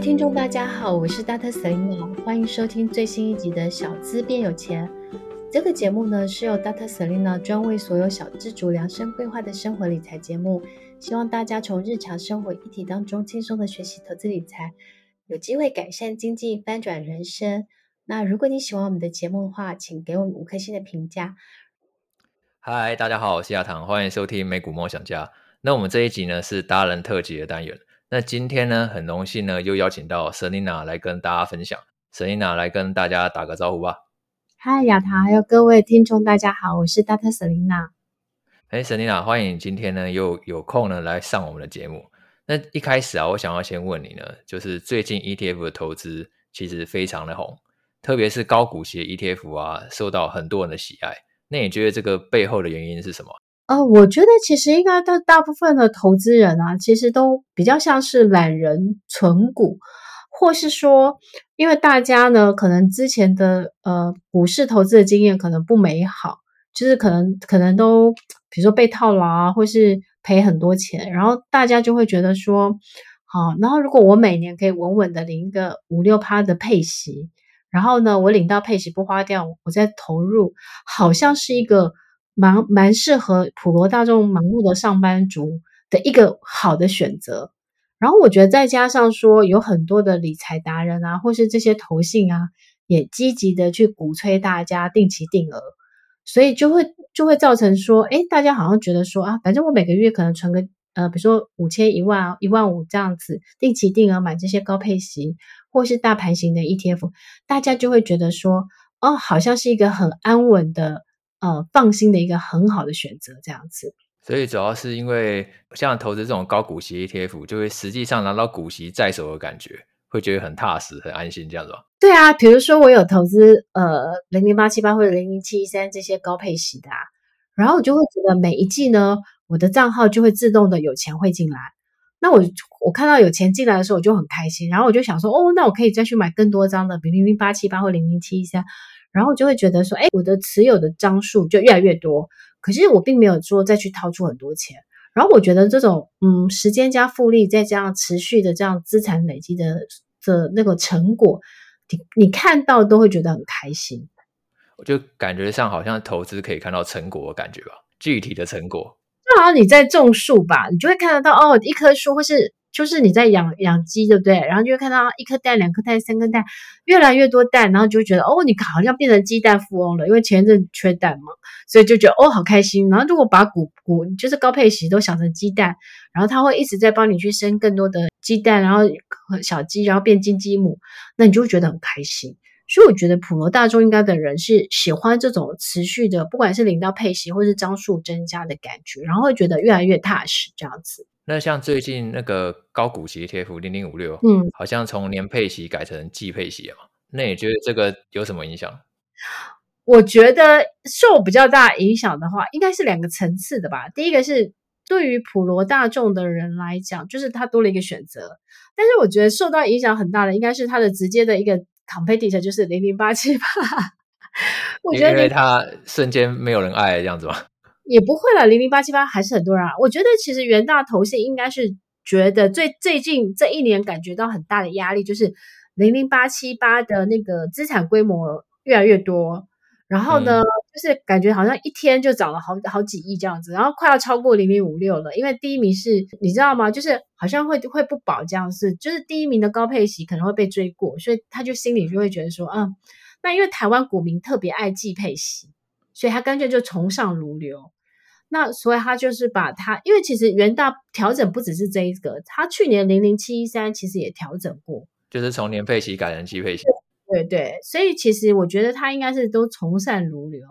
位听众，大家好，我是 Dr. Selena，欢迎收听最新一集的小资变有钱。这个节目呢，是由 Dr. Selena 专为所有小资族量身规划的生活理财节目，希望大家从日常生活议题当中轻松的学习投资理财，有机会改善经济，翻转人生。那如果你喜欢我们的节目的话，请给我们五颗星的评价。嗨，大家好，我是亚堂，欢迎收听美股梦想家。那我们这一集呢，是达人特辑的单元。那今天呢，很荣幸呢，又邀请到 Selina 来跟大家分享。Selina 来跟大家打个招呼吧。嗨，亚堂，还有各位听众，大家好，我是 Dr. Selina。哎，Selina，欢迎今天呢又有空呢来上我们的节目。那一开始啊，我想要先问你呢，就是最近 ETF 的投资其实非常的红，特别是高股息的 ETF 啊，受到很多人的喜爱。那你觉得这个背后的原因是什么？呃，我觉得其实应该大大部分的投资人啊，其实都比较像是懒人存股，或是说，因为大家呢，可能之前的呃股市投资的经验可能不美好，就是可能可能都比如说被套牢啊，或是赔很多钱，然后大家就会觉得说，好，然后如果我每年可以稳稳的领一个五六趴的配息，然后呢，我领到配息不花掉，我再投入，好像是一个。蛮蛮适合普罗大众忙碌的上班族的一个好的选择，然后我觉得再加上说有很多的理财达人啊，或是这些投信啊，也积极的去鼓吹大家定期定额，所以就会就会造成说，诶，大家好像觉得说啊，反正我每个月可能存个呃，比如说五千、一万、一万五这样子，定期定额买这些高配息或是大盘型的 ETF，大家就会觉得说，哦，好像是一个很安稳的。呃，放心的一个很好的选择，这样子。所以主要是因为像投资这种高股息 ETF，就会实际上拿到股息在手的感觉，会觉得很踏实、很安心，这样子吧？对啊，比如说我有投资呃零零八七八或者零零七一三这些高配息的啊，然后我就会觉得每一季呢，我的账号就会自动的有钱会进来。那我我看到有钱进来的时候，我就很开心，然后我就想说，哦，那我可以再去买更多张的，比零零八七八或零零七一三。然后就会觉得说，哎，我的持有的张数就越来越多，可是我并没有说再去掏出很多钱。然后我觉得这种，嗯，时间加复利，再加上持续的这样资产累积的的那个成果，你你看到都会觉得很开心。我就感觉上好像投资可以看到成果的感觉吧，具体的成果。就好你在种树吧，你就会看得到哦，一棵树或是。就是你在养养鸡，对不对？然后就会看到一颗蛋、两颗蛋、三颗蛋，越来越多蛋，然后就会觉得哦，你好像变成鸡蛋富翁了，因为前一阵缺蛋嘛，所以就觉得哦，好开心。然后如果把股股就是高配息都想成鸡蛋，然后它会一直在帮你去生更多的鸡蛋，然后小鸡，然后变金鸡母，那你就会觉得很开心。所以我觉得普罗大众应该的人是喜欢这种持续的，不管是领到配息或是张数增加的感觉，然后会觉得越来越踏实这样子。那像最近那个高股息 ETF 零零五六，嗯，好像从年配息改成季配息了嘛？那你觉得这个有什么影响？我觉得受比较大影响的话，应该是两个层次的吧。第一个是对于普罗大众的人来讲，就是他多了一个选择。但是我觉得受到影响很大的，应该是他的直接的一个 competitor，就是零零八七八。我觉得因为他瞬间没有人爱这样子吗？也不会了，零零八七八还是很多人啊。我觉得其实元大投信应该是觉得最最近这一年感觉到很大的压力，就是零零八七八的那个资产规模越来越多，然后呢，嗯、就是感觉好像一天就涨了好好几亿这样子，然后快要超过零零五六了。因为第一名是你知道吗？就是好像会会不保这样子，就是第一名的高配息可能会被追过，所以他就心里就会觉得说，嗯，那因为台湾股民特别爱季配息，所以他干脆就从上如流。那所以他就是把他，因为其实元大调整不只是这一个，他去年零零七一三其实也调整过，就是从年配息改成季配息。对对，所以其实我觉得他应该是都从善如流。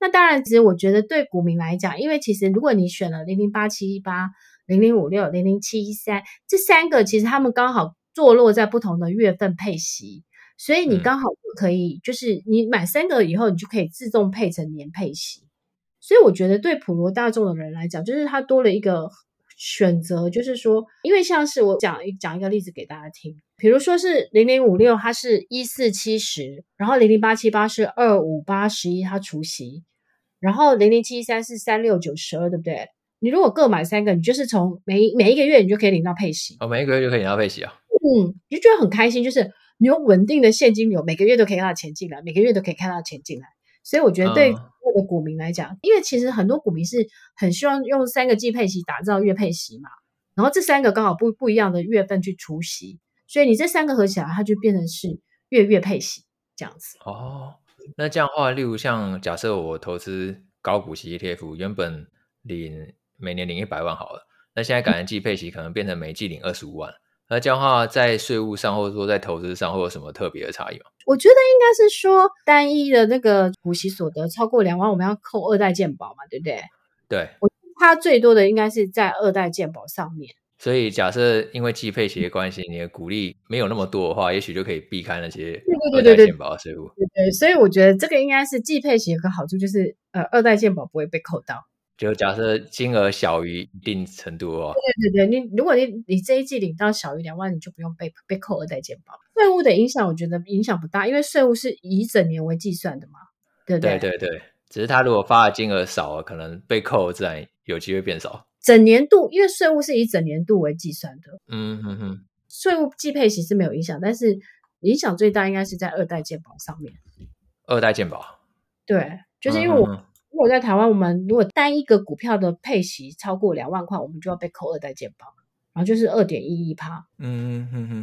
那当然，其实我觉得对股民来讲，因为其实如果你选了零零八七一八、零零五六、零零七一三这三个，其实他们刚好坐落在不同的月份配息，所以你刚好可以，嗯、就是你买三个以后，你就可以自动配成年配息。所以我觉得对普罗大众的人来讲，就是它多了一个选择，就是说，因为像是我讲一讲一个例子给大家听，比如说是零零五六，它是一四七十，然后零零八七八是二五八十一，它除息。然后零零七三是三六九十二，对不对？你如果各买三个，你就是从每每一个月你就可以领到配息哦，每一个月就可以领到配息啊。嗯，你就觉得很开心，就是你有稳定的现金流，每个月都可以看到钱进来，每个月都可以看到钱进来。所以我觉得对各个股民来讲，因为其实很多股民是很希望用三个季配息打造月配息嘛，然后这三个刚好不不一样的月份去除息，所以你这三个合起来，它就变成是月月配息这样子。哦。那这样的话，例如像假设我投资高股息 ETF，原本领每年领一百万好了，那现在改成季配息，可能变成每季领二十五万。那这样的话，在税务上或者说在投资上会有什么特别的差异吗？我觉得应该是说单一的那个股息所得超过两万，我们要扣二代健保嘛，对不对？对，我它最多的应该是在二代健保上面。所以，假设因为季配息的关系，你的股利没有那么多的话，也许就可以避开那些二代健保的税务。对对，对，所以我觉得这个应该是季配息有个好处，就是呃，二代健保不会被扣到。就假设金额小于一定程度哦。对对对，你如果你你这一季领到小于两万，你就不用被被扣二代健保。税务的影响，我觉得影响不大，因为税务是以整年为计算的嘛，对不对？对对对，只是他如果发的金额少了，可能被扣自然有机会变少。整年度，因为税务是以整年度为计算的，嗯哼哼，税务计配息是没有影响，但是影响最大应该是在二代健保上面。二代健保，对，就是因为我如果、嗯、在台湾，我们如果单一个股票的配息超过两万块，我们就要被扣二代健保，然后就是二点一一趴。嗯哼哼，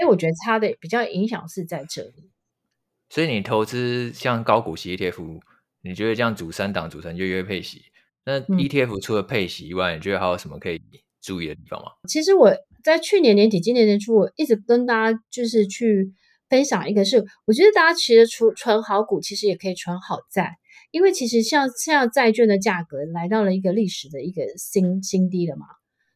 因为我觉得差的比较影响是在这里。所以你投资像高股息 ETF，你觉得这样组三档组成月月配息？那 ETF 除了配息以外，嗯，你觉得还有什么可以注意的地方吗？其实我在去年年底、今年年初，我一直跟大家就是去分享一个是，我觉得大家其实存存好股，其实也可以存好债，因为其实像像债券的价格来到了一个历史的一个新新低了嘛。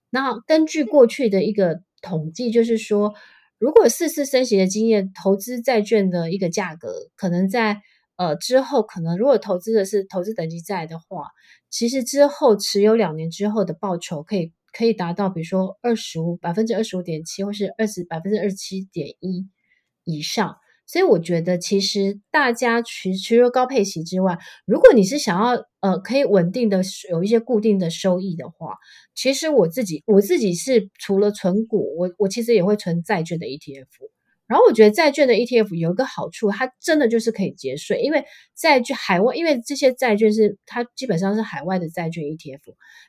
那根据过去的一个统计，就是说，如果四次升息的经验，投资债券的一个价格可能在。呃，之后可能如果投资的是投资等级债的话，其实之后持有两年之后的报酬可以可以达到，比如说二十五百分之二十五点七，或是二十百分之二十七点一以上。所以我觉得，其实大家除除了高配息之外，如果你是想要呃可以稳定的有一些固定的收益的话，其实我自己我自己是除了存股，我我其实也会存债券的 ETF。然后我觉得债券的 ETF 有一个好处，它真的就是可以节税，因为债券海外，因为这些债券是它基本上是海外的债券 ETF，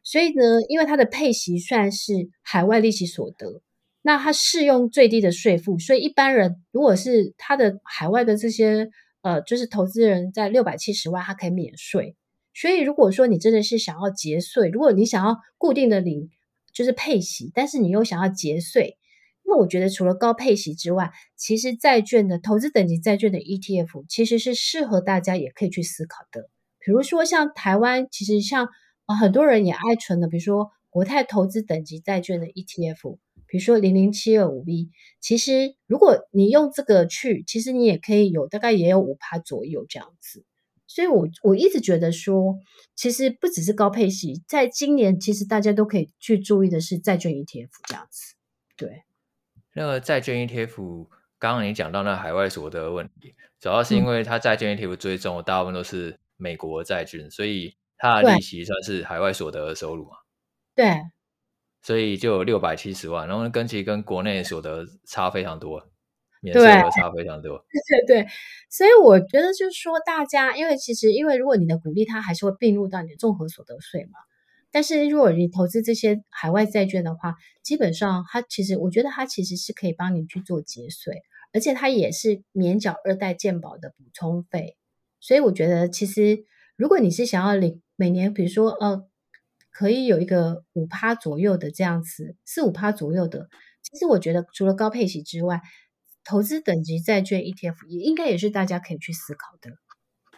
所以呢，因为它的配息算是海外利息所得，那它适用最低的税负，所以一般人如果是他的海外的这些呃，就是投资人在六百七十万，他可以免税。所以如果说你真的是想要节税，如果你想要固定的领就是配息，但是你又想要节税。那我觉得除了高配息之外，其实债券的投资等级债券的 ETF 其实是适合大家也可以去思考的。比如说像台湾，其实像呃很多人也爱存的，比如说国泰投资等级债券的 ETF，比如说零零七二五 B，其实如果你用这个去，其实你也可以有大概也有五趴左右这样子。所以我我一直觉得说，其实不只是高配息，在今年其实大家都可以去注意的是债券 ETF 这样子，对。那个债券 ETF，刚刚你讲到那海外所得的问题，主要是因为它债券 ETF 追踪的大部分都是美国债券，所以它的利息算是海外所得的收入嘛？对，所以就有六百七十万，然后跟其实跟国内所得差非常多，免税额差非常多。对对对，所以我觉得就是说，大家因为其实因为如果你的股利它还是会并入到你的综合所得税嘛。但是如果你投资这些海外债券的话，基本上它其实，我觉得它其实是可以帮你去做节税，而且它也是免缴二代健保的补充费。所以我觉得，其实如果你是想要领每年，比如说呃，可以有一个五趴左右的这样子，四五趴左右的，其实我觉得除了高配息之外，投资等级债券 ETF 也应该也是大家可以去思考的。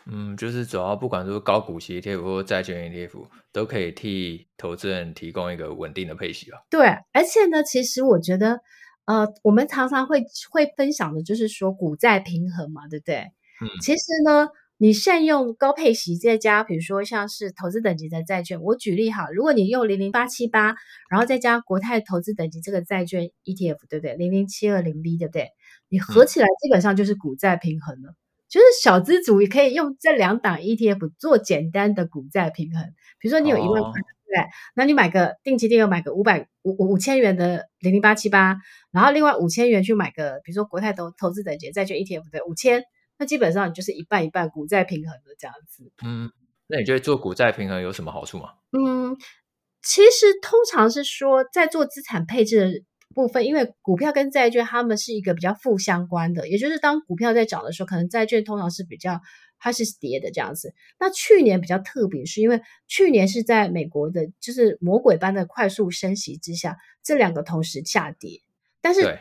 嗯，就是主要不管说高股息 ETF 或债券 ETF，都可以替投资人提供一个稳定的配息吧。对，而且呢，其实我觉得，呃，我们常常会会分享的就是说股债平衡嘛，对不对？嗯，其实呢，你善用高配息再加，比如说像是投资等级的债券，我举例哈，如果你用零零八七八，然后再加国泰投资等级这个债券 ETF，对不对？零零七二零 B，对不对？你合起来基本上就是股债平衡了。嗯就是小资主也可以用这两档 ETF 做简单的股债平衡。比如说你有一万块，哦、对，那你买个定期定额，买个五百五五五千元的零零八七八，然后另外五千元去买个，比如说国泰投投资等级债券 ETF 的五千，那基本上你就是一半一半股债平衡的这样子。嗯，那你觉得做股债平衡有什么好处吗？嗯，其实通常是说在做资产配置的。部分，因为股票跟债券它们是一个比较负相关的，也就是当股票在涨的时候，可能债券通常是比较它是跌的这样子。那去年比较特别，是因为去年是在美国的，就是魔鬼般的快速升息之下，这两个同时下跌，但是通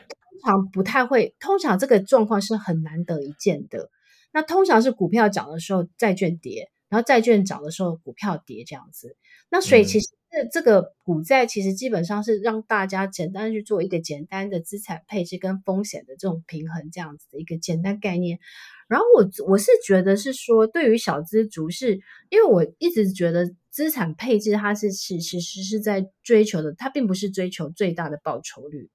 常不太会，通常这个状况是很难得一见的。那通常是股票涨的时候，债券跌，然后债券涨的时候，股票跌这样子。那所以其实。嗯这这个股债其实基本上是让大家简单去做一个简单的资产配置跟风险的这种平衡，这样子的一个简单概念。然后我我是觉得是说，对于小资族是，因为我一直觉得资产配置它是其其实是在追求的，它并不是追求最大的报酬率，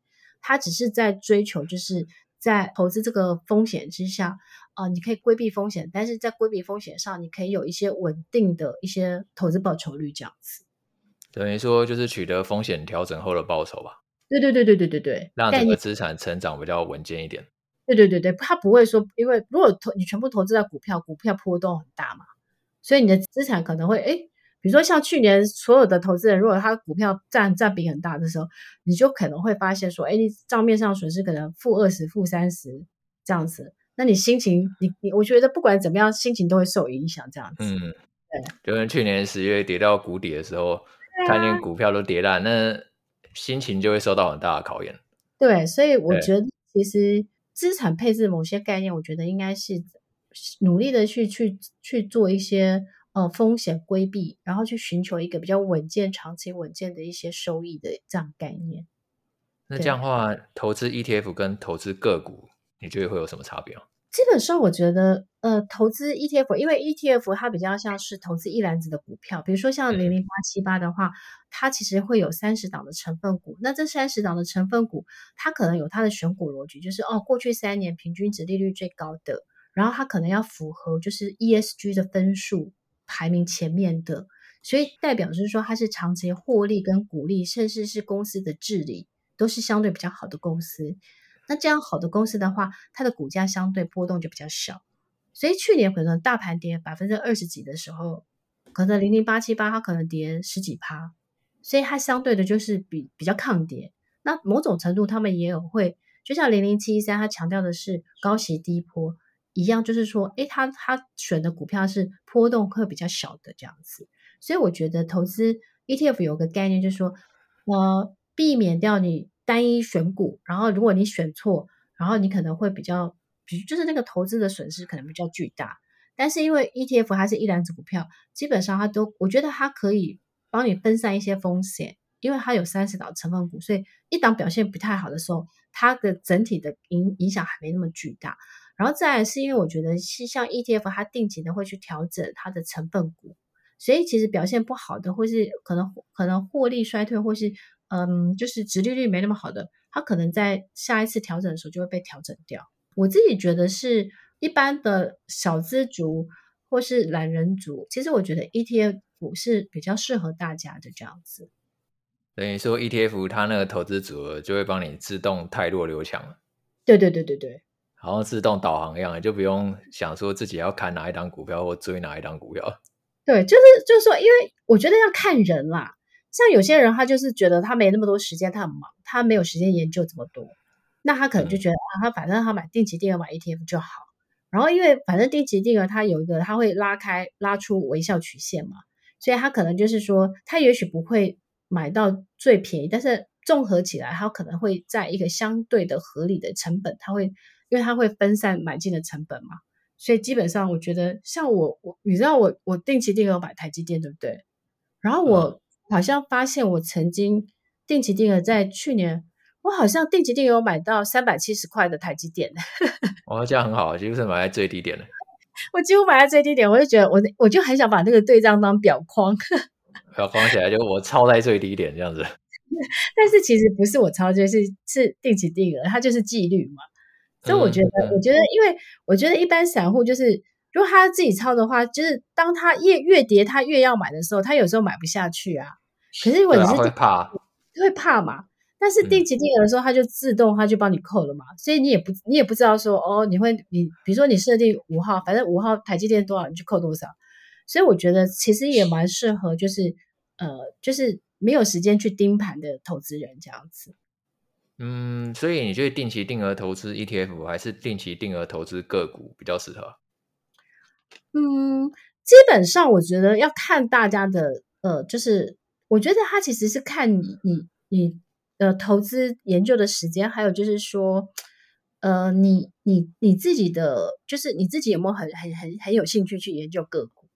它只是在追求就是在投资这个风险之下，啊、呃，你可以规避风险，但是在规避风险上，你可以有一些稳定的一些投资报酬率这样子。等于说就是取得风险调整后的报酬吧？对对对对对对对，让整个资产成长比较稳健一点。对对对对，他不会说，因为如果投你全部投资在股票，股票波动很大嘛，所以你的资产可能会哎，比如说像去年所有的投资人，如果他股票占占比很大的时候，你就可能会发现说，哎，你账面上损失可能负二十、负三十这样子，那你心情，你你，我觉得不管怎么样，心情都会受影响这样子。嗯，对，就跟去年十月跌到谷底的时候。看见股票都跌烂，那心情就会受到很大的考验。对，所以我觉得其实资产配置某些概念，我觉得应该是努力的去去去做一些呃风险规避，然后去寻求一个比较稳健、长期稳健的一些收益的这样概念。那这样的话，投资 ETF 跟投资个股，你觉得会有什么差别吗？基本上，我觉得，呃，投资 ETF，因为 ETF 它比较像是投资一篮子的股票，比如说像零零八七八的话，它其实会有三十档的成分股。那这三十档的成分股，它可能有它的选股逻辑，就是哦，过去三年平均值利率最高的，然后它可能要符合就是 ESG 的分数排名前面的，所以代表就是说它是长期获利跟股利，甚至是公司的治理都是相对比较好的公司。那这样好的公司的话，它的股价相对波动就比较小，所以去年可能大盘跌百分之二十几的时候，可能零零八七八它可能跌十几趴，所以它相对的就是比比较抗跌。那某种程度他们也有会，就像零零七一三，它强调的是高息低波一样，就是说，诶，他他选的股票是波动会比较小的这样子。所以我觉得投资 ETF 有个概念，就是说，呃，避免掉你。单一选股，然后如果你选错，然后你可能会比较，比就是那个投资的损失可能比较巨大。但是因为 ETF 它是一篮子股票，基本上它都，我觉得它可以帮你分散一些风险，因为它有三十档成分股，所以一档表现不太好的时候，它的整体的影影响还没那么巨大。然后再来是因为我觉得是像 ETF 它定期的会去调整它的成分股，所以其实表现不好的，或是可能可能获利衰退，或是。嗯，就是殖利率没那么好的，它可能在下一次调整的时候就会被调整掉。我自己觉得是一般的小资族或是懒人族，其实我觉得 ETF 是比较适合大家的这样子。等于说 ETF 它那个投资组合就会帮你自动汰弱留强了。对对对对对，好像自动导航一样，就不用想说自己要看哪一档股票或追哪一档股票。对，就是就是说，因为我觉得要看人啦。像有些人，他就是觉得他没那么多时间，他很忙，他没有时间研究这么多，那他可能就觉得啊，他反正他买定期定额买 ETF 就好。然后因为反正定期定额它有一个，他会拉开拉出微笑曲线嘛，所以他可能就是说，他也许不会买到最便宜，但是综合起来，他可能会在一个相对的合理的成本，他会因为它会分散买进的成本嘛，所以基本上我觉得，像我我你知道我我定期定额买台积电对不对？然后我好像发现我曾经定期定额在去年，我好像定期定额买到三百七十块的台积电。哦，这样很好，几乎是买在最低点的。我几乎买在最低点，我就觉得我我就很想把那个对账当表框，表框起来就我抄在最低点这样子。但是其实不是我抄，就是是定期定额，它就是纪律嘛。所以我觉得，我觉得，因为我觉得一般散户就是，如果他自己抄的话，就是当他越越跌，他越要买的时候，他有时候买不下去啊。可是如果你是、啊、会怕，会怕嘛？但是定期定额的时候，他就自动他就帮你扣了嘛，嗯、所以你也不你也不知道说哦，你会你比如说你设定五号，反正五号台积电多少你就扣多少。所以我觉得其实也蛮适合，就是呃，就是没有时间去盯盘的投资人这样子。嗯，所以你觉得定期定额投资 ETF 还是定期定额投资个股比较适合？嗯，基本上我觉得要看大家的，呃，就是我觉得它其实是看你你你的投资研究的时间，还有就是说，呃，你你你自己的，就是你自己有没有很很很很有兴趣去研究个股？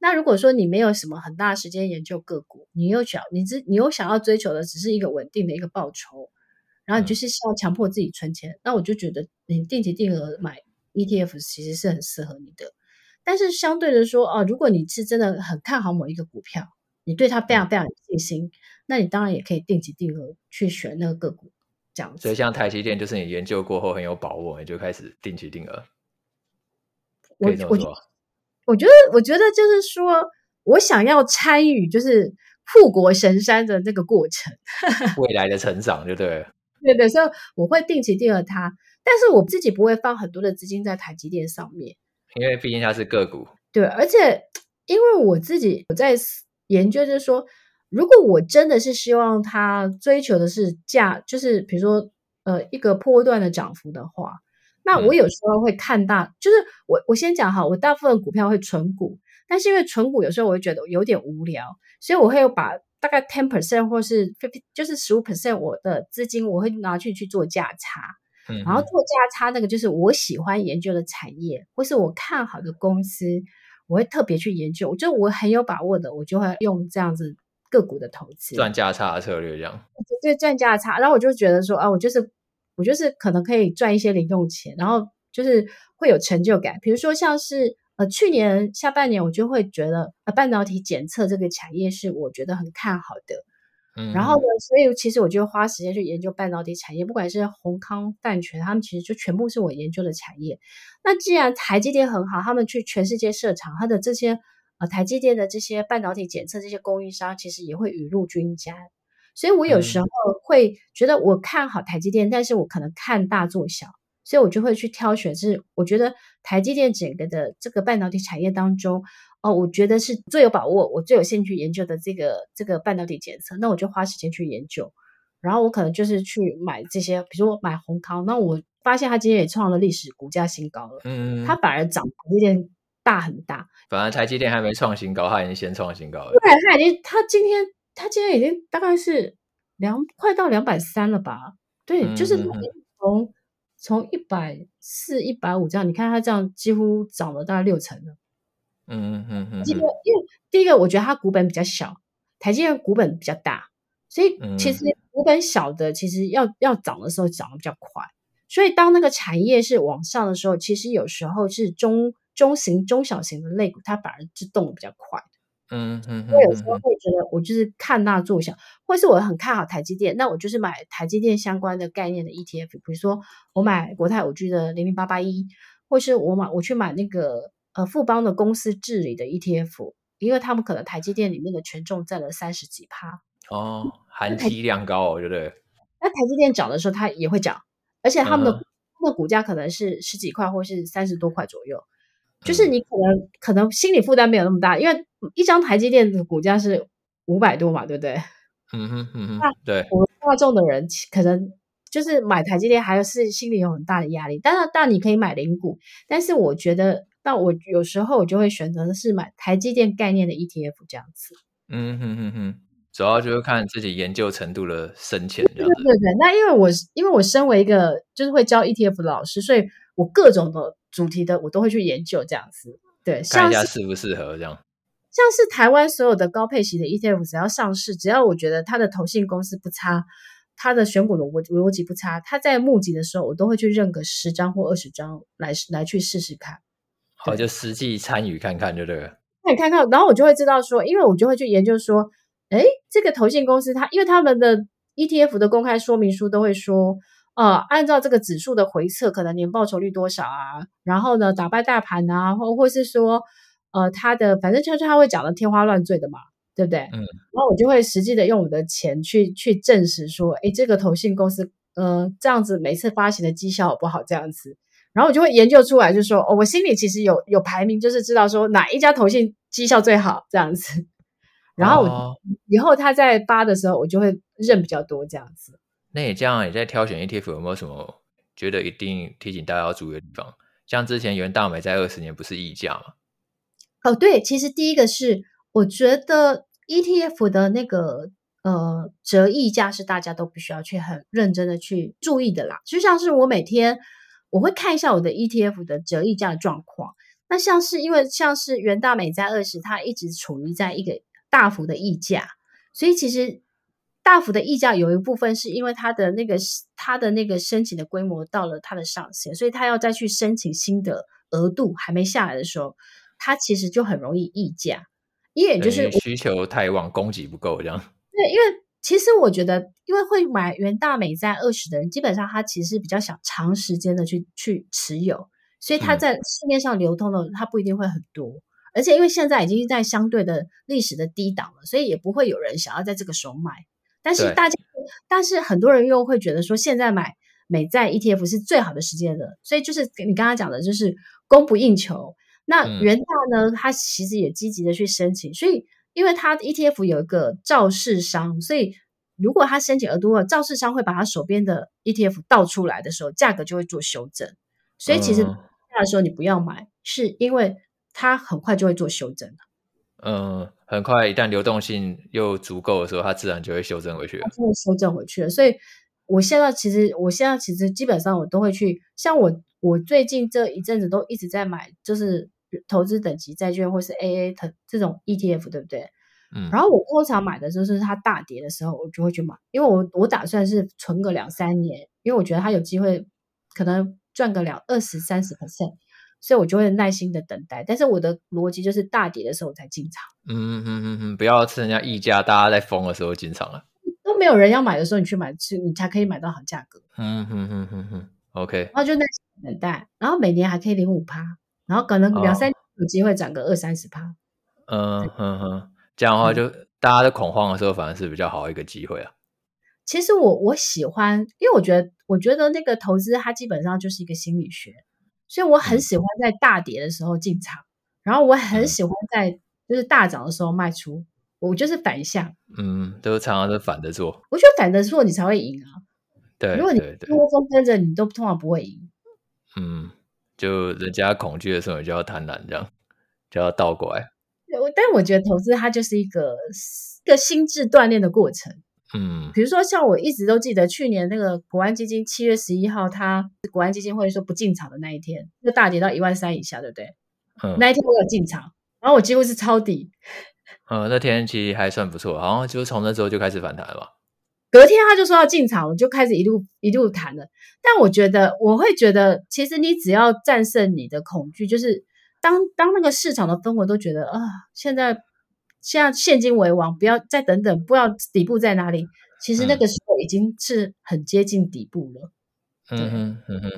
那如果说你没有什么很大时间研究个股，你又想你只你又想要追求的只是一个稳定的一个报酬。然后你就是需要强迫自己存钱，嗯、那我就觉得你定期定额买 ETF 其实是很适合你的。但是相对的说，哦，如果你是真的很看好某一个股票，你对它非常非常有信心，嗯、那你当然也可以定期定额去选那个个股这样子。所以像台积电，就是你研究过后很有把握，你就开始定期定额。我我我觉得我觉得就是说我想要参与就是护国神山的那个过程，未来的成长就对了。对的，所以我会定期定额它，但是我自己不会放很多的资金在台积电上面，因为毕竟它是个股。对，而且因为我自己我在研究，就是说，如果我真的是希望它追求的是价，就是比如说呃一个波段的涨幅的话，那我有时候会看大，嗯、就是我我先讲哈，我大部分股票会存股，但是因为存股有时候我会觉得有点无聊，所以我会把。大概 ten percent 或是 fifty，就是十五 percent，我的资金我会拿去去做价差，嗯，然后做价差那个就是我喜欢研究的产业，或是我看好的公司，我会特别去研究，就我很有把握的，我就会用这样子个股的投资，赚价差的策略这样，对，赚价差，然后我就觉得说啊，我就是我就是可能可以赚一些零用钱，然后就是会有成就感，比如说像是。呃，去年下半年我就会觉得，呃，半导体检测这个产业是我觉得很看好的。嗯，然后呢，所以其实我就花时间去研究半导体产业，不管是宏康、泛全，他们其实就全部是我研究的产业。那既然台积电很好，他们去全世界设厂，它的这些呃台积电的这些半导体检测这些供应商，其实也会雨露均沾。所以我有时候会觉得我看好台积电，但是我可能看大做小。所以我就会去挑选，是我觉得台积电整个的这个半导体产业当中，哦，我觉得是最有把握，我最有兴趣研究的这个这个半导体检测，那我就花时间去研究。然后我可能就是去买这些，比如说买宏康，那我发现它今天也创了历史股价新高了，嗯，它反而涨台积电大很大。反而台积电还没创新高，它已经先创新高了。对，它已经，它今天它今天已经大概是两快到两百三了吧？对，就是从。嗯从一百四、一百五这样，你看它这样几乎涨了大概六成了。嗯嗯嗯。这个因为第一个，我觉得它股本比较小，台积电股本比较大，所以其实股本小的其实要要涨的时候涨得比较快。所以当那个产业是往上的时候，其实有时候是中中型、中小型的类股，它反而是动的比较快。嗯嗯，我有时候会觉得，我就是看大做小，或是我很看好台积电，那我就是买台积电相关的概念的 ETF，比如说我买国泰五 G 的零零八八一，或是我买我去买那个呃富邦的公司治理的 ETF，因为他们可能台积电里面的权重占了三十几趴。哦，含积量高，对不对？那台积电涨的时候，它也会涨，而且他们的那、嗯、股价可能是十几块，或是三十多块左右。就是你可能、嗯、可能心理负担没有那么大，因为一张台积电的股价是五百多嘛，对不对？嗯哼嗯哼，那对，我们大众的人可能就是买台积电还是心里有很大的压力。当然，当然你可以买零股，但是我觉得，但我有时候我就会选择的是买台积电概念的 ETF 这样子。嗯哼哼哼，主要就是看自己研究程度的深浅。对对对，那因为我因为我身为一个就是会教 ETF 的老师，所以我各种的。主题的，我都会去研究这样子。对，看一下适不适合这样。像是台湾所有的高配型的 ETF，只要上市，只要我觉得它的投信公司不差，它的选股逻逻辑不差，它在募集的时候，我都会去认个十张或二十张来来去试试看。好，就实际参与看看就对了。那你看看，然后我就会知道说，因为我就会去研究说，哎，这个投信公司它，因为他们的 ETF 的公开说明书都会说，呃，按照这个指数的回测，可能年报酬率多少啊，然后呢，打败大盘啊，或或是说，呃，它的反正就是他会讲的天花乱坠的嘛，对不对？嗯。然后我就会实际的用我的钱去去证实说，诶，这个投信公司，呃，这样子每次发行的绩效好不好？这样子。然后我就会研究出来，就说哦，我心里其实有有排名，就是知道说哪一家投信绩效最好这样子。然后我、哦、以后他在发的时候，我就会认比较多这样子。那你这样你在挑选 ETF 有没有什么觉得一定提醒大家要注意的地方？像之前元大美在二十年不是溢价吗？哦，对，其实第一个是我觉得 ETF 的那个呃折溢价是大家都必须要去很认真的去注意的啦。就像是我每天。我会看一下我的 ETF 的折溢价的状况。那像是因为像是元大美在二十，它一直处于在一个大幅的溢价，所以其实大幅的溢价有一部分是因为它的那个它的那个申请的规模到了它的上限，所以它要再去申请新的额度还没下来的时候，它其实就很容易溢价，一眼就是需求太旺，供给不够这样。对，因为。其实我觉得，因为会买元大美在二十的人，基本上他其实比较想长时间的去去持有，所以他在市面上流通的，他不一定会很多。而且因为现在已经在相对的历史的低档了，所以也不会有人想要在这个时候买。但是大家，但是很多人又会觉得说，现在买美债 ETF 是最好的时间了。所以就是你刚刚讲的，就是供不应求。那元大呢，他其实也积极的去申请，所以。因为它 ETF 有一个肇事商，所以如果他申请额度了，肇事商会把他手边的 ETF 倒出来的时候，价格就会做修正。所以其实那个时候你不要买，嗯、是因为它很快就会做修正。嗯，很快一旦流动性又足够的时候，它自然就会修正回去了。就会修正回去了。所以我现在其实，我现在其实基本上我都会去，像我我最近这一阵子都一直在买，就是。投资等级债券或是 AA 的这种 ETF，对不对？嗯。然后我通常买的时候是它大跌的时候，我就会去买，因为我我打算是存个两三年，因为我觉得它有机会可能赚个两二十三十 percent，所以我就会耐心的等待。但是我的逻辑就是大跌的时候才进场。嗯嗯嗯嗯，不要趁人家溢价，大家在疯的时候进场了。都没有人要买的时候，你去买，去你才可以买到好价格。嗯嗯嗯嗯嗯，OK。然后就耐心等待，然后每年还可以领五趴。然后可能两三年有机会涨个二三十趴，嗯嗯嗯，这样的话就大家在恐慌的时候，反而是比较好一个机会啊。其实我我喜欢，因为我觉得我觉得那个投资它基本上就是一个心理学，所以我很喜欢在大跌的时候进场，嗯、然后我很喜欢在就是大涨的时候卖出，我就是反向，嗯，都常常是反着做。我觉得反着做你才会赢啊，对，如果你窝蜂跟着，你都通常不会赢，嗯。就人家恐惧的时候，你就要贪婪，这样就要倒过来。但我觉得投资它就是一个一个心智锻炼的过程。嗯，比如说像我一直都记得去年那个国安基金七月十一号，它国安基金会说不进场的那一天，就大跌到一万三以下，对不对？嗯，那一天我有进场，然后我几乎是抄底。嗯，那天其实还算不错，好像就从那之后就开始反弹了吧。隔天他就说要进场，我就开始一路一路谈了。但我觉得，我会觉得，其实你只要战胜你的恐惧，就是当当那个市场的氛围都觉得啊，现在现在现金为王，不要再等等，不知道底部在哪里。其实那个时候已经是很接近底部了。嗯哼嗯哼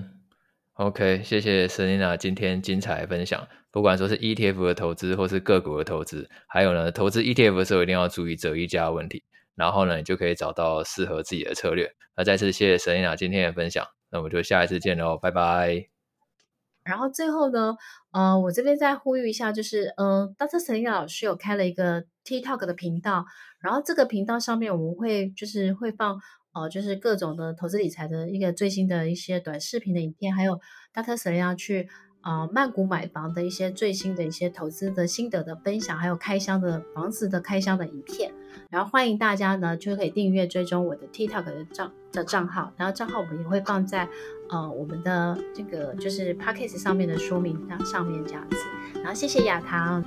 ，OK，谢谢 Selina 今天精彩的分享。不管说是 ETF 的投资，或是个股的投资，还有呢，投资 ETF 的时候一定要注意折溢价的问题。然后呢，你就可以找到适合自己的策略。那再次谢谢 Selina 今天的分享，那我们就下一次见喽，拜拜。然后最后呢，呃，我这边再呼吁一下，就是呃，Dr. Selena 老师有开了一个 TikTok 的频道，然后这个频道上面我们会就是会放呃，就是各种的投资理财的一个最新的一些短视频的影片，还有 Dr. Selena 去呃曼谷买房的一些最新的一些投资的心得的分享，还有开箱的房子的开箱的影片。然后欢迎大家呢就可以订阅追踪我的 TikTok 的账的账号，然后账号我们也会放在呃我们的这个就是 p a c k a g e 上面的说明上上面这样子。然后谢谢亚棠。